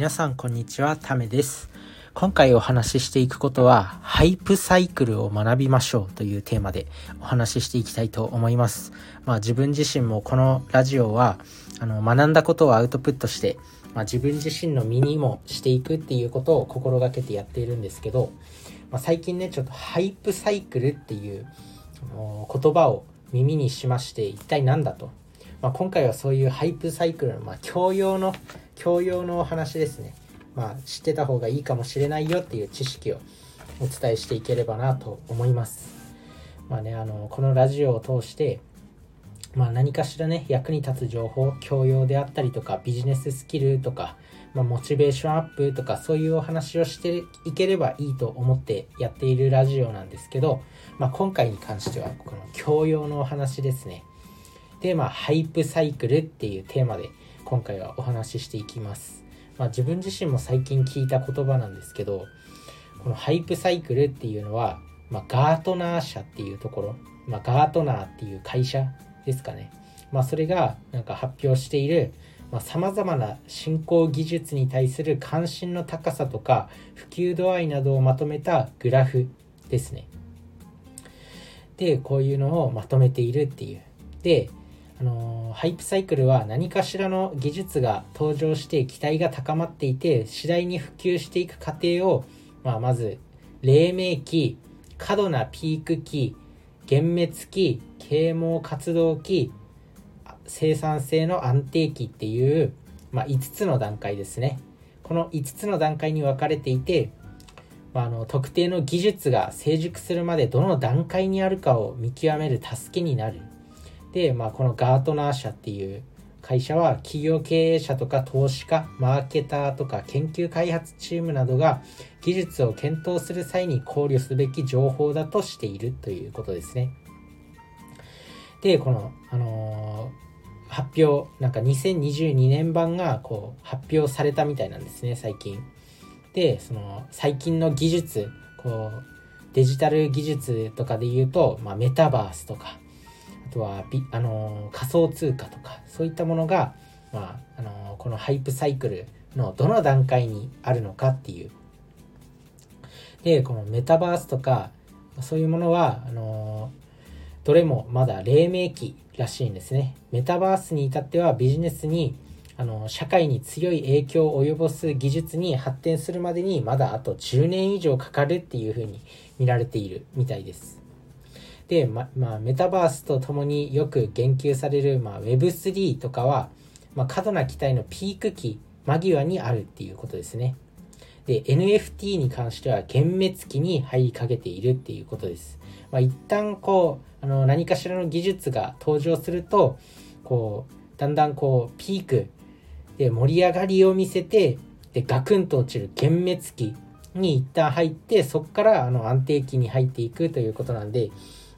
皆さんこんにちは、ためです。今回お話ししていくことは、ハイプサイクルを学びましょうというテーマでお話ししていきたいと思います。まあ自分自身もこのラジオは、あの、学んだことをアウトプットして、まあ自分自身の身にもしていくっていうことを心がけてやっているんですけど、まあ、最近ね、ちょっとハイプサイクルっていう言葉を耳にしまして、一体何だと。まあ、今回はそういうハイプサイクルの、まあ、教養の、教養のお話ですね。まあ、知ってた方がいいかもしれないよっていう知識をお伝えしていければなと思います。まあね、あの、このラジオを通して、まあ何かしらね、役に立つ情報、教養であったりとか、ビジネススキルとか、まあ、モチベーションアップとか、そういうお話をしていければいいと思ってやっているラジオなんですけど、まあ今回に関しては、この教養のお話ですね。で、まあ、ハイプサイクルっていうテーマで今回はお話ししていきます。まあ、自分自身も最近聞いた言葉なんですけど、このハイプサイクルっていうのは、まあ、ガートナー社っていうところ、まあ、ガートナーっていう会社ですかね。まあ、それがなんか発表している、まあ、様々な振興技術に対する関心の高さとか普及度合いなどをまとめたグラフですね。で、こういうのをまとめているっていう。で、あのハイプサイクルは何かしらの技術が登場して期待が高まっていて次第に普及していく過程を、まあ、まず黎明期過度なピーク期幻滅期啓蒙活動期生産性の安定期っていう、まあ、5つの段階ですね。この5つの段階に分かれていて、まあ、あの特定の技術が成熟するまでどの段階にあるかを見極める助けになる。で、まあ、このガートナー社っていう会社は企業経営者とか投資家、マーケターとか研究開発チームなどが技術を検討する際に考慮すべき情報だとしているということですね。で、この、あのー、発表、なんか2022年版がこう発表されたみたいなんですね、最近。で、その最近の技術、こう、デジタル技術とかで言うと、まあ、メタバースとか、とはビ、あのー、仮想通貨とかそういったものが、まああのー、このハイプサイクルのどの段階にあるのかっていう。でこのメタバースとかそういうものはあのー、どれもまだ黎明期らしいんですね。メタバースに至ってはビジネスにあの社会に強い影響を及ぼす技術に発展するまでにまだあと10年以上かかるっていうふうに見られているみたいです。で、ま、まあ、メタバースとともによく言及される、まあ、Web3 とかは、まあ、過度な期待のピーク期間際にあるっていうことですね。で、NFT に関しては幻滅期に入りかけているっていうことです。まあ、一旦こう、あの、何かしらの技術が登場すると、こう、だんだんこう、ピークで盛り上がりを見せて、で、ガクンと落ちる幻滅期に一旦入って、そこからあの安定期に入っていくということなんで、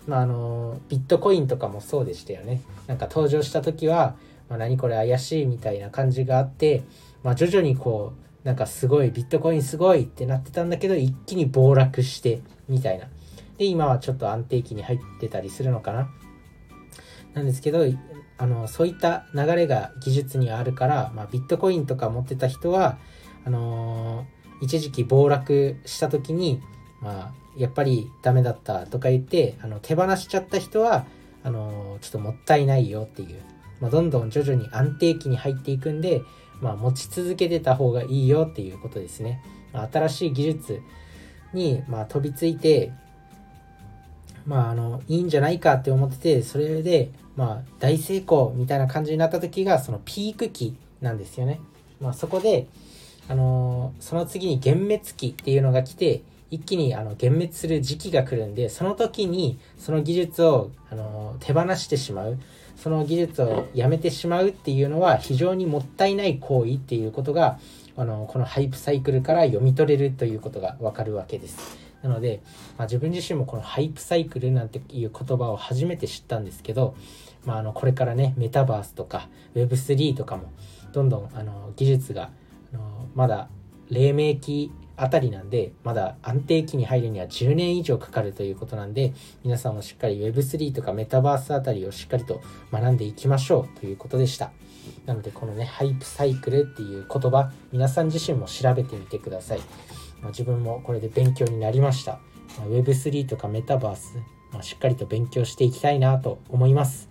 まあ、あのビットコインとかもそうでしたよね。なんか登場した時は、まあ、何これ怪しいみたいな感じがあって、まあ、徐々にこうなんかすごいビットコインすごいってなってたんだけど一気に暴落してみたいな。で今はちょっと安定期に入ってたりするのかな。なんですけどあのそういった流れが技術にはあるから、まあ、ビットコインとか持ってた人はあのー、一時期暴落した時にまあやっぱりダメだったとか言ってあの手放しちゃった人はあのちょっともったいないよっていう、まあ、どんどん徐々に安定期に入っていくんで、まあ、持ち続けてた方がいいよっていうことですね、まあ、新しい技術に、まあ、飛びついてまああのいいんじゃないかって思っててそれで、まあ、大成功みたいな感じになった時がそのピーク期なんですよね、まあ、そこであのその次に幻滅期っていうのが来て一気にあの幻滅する時期が来るんでその時にその技術をあの手放してしまう。その技術をやめてしまうっていうのは非常にもったいない行為っていうことがあのこのハイプサイクルから読み取れるということがわかるわけです。なので、まあ、自分自身もこのハイプサイクルなんていう言葉を初めて知ったんですけど、まあ、あのこれからねメタバースとか Web3 とかもどんどんあの技術があのまだ黎明期あたりなんで、まだ安定期に入るには10年以上かかるということなんで、皆さんもしっかり Web3 とかメタバースあたりをしっかりと学んでいきましょうということでした。なので、このね、ハイプサイクルっていう言葉、皆さん自身も調べてみてください。まあ、自分もこれで勉強になりました。まあ、Web3 とかメタバース、まあ、しっかりと勉強していきたいなと思います。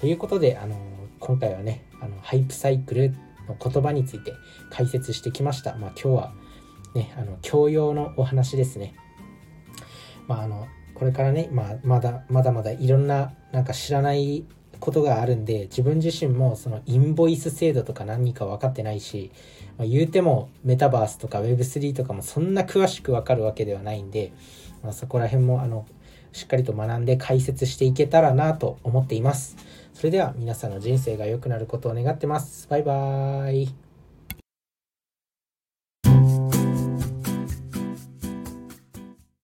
ということで、あのー、今回はね、あのハイプサイクルの言葉について解説してきました。まあ、今日はね、あの教養のお話ですね。まあ、あのこれからね、まあ、まだまだまだいろんななんか知らないことがあるんで自分自身もそのインボイス制度とか何か分かってないし、まあ、言うてもメタバースとか Web3 とかもそんな詳しく分かるわけではないんで、まあ、そこら辺もあのしっかりと学んで解説していけたらなと思っています。それでは皆さんの人生が良くなることを願ってます。バイバーイ。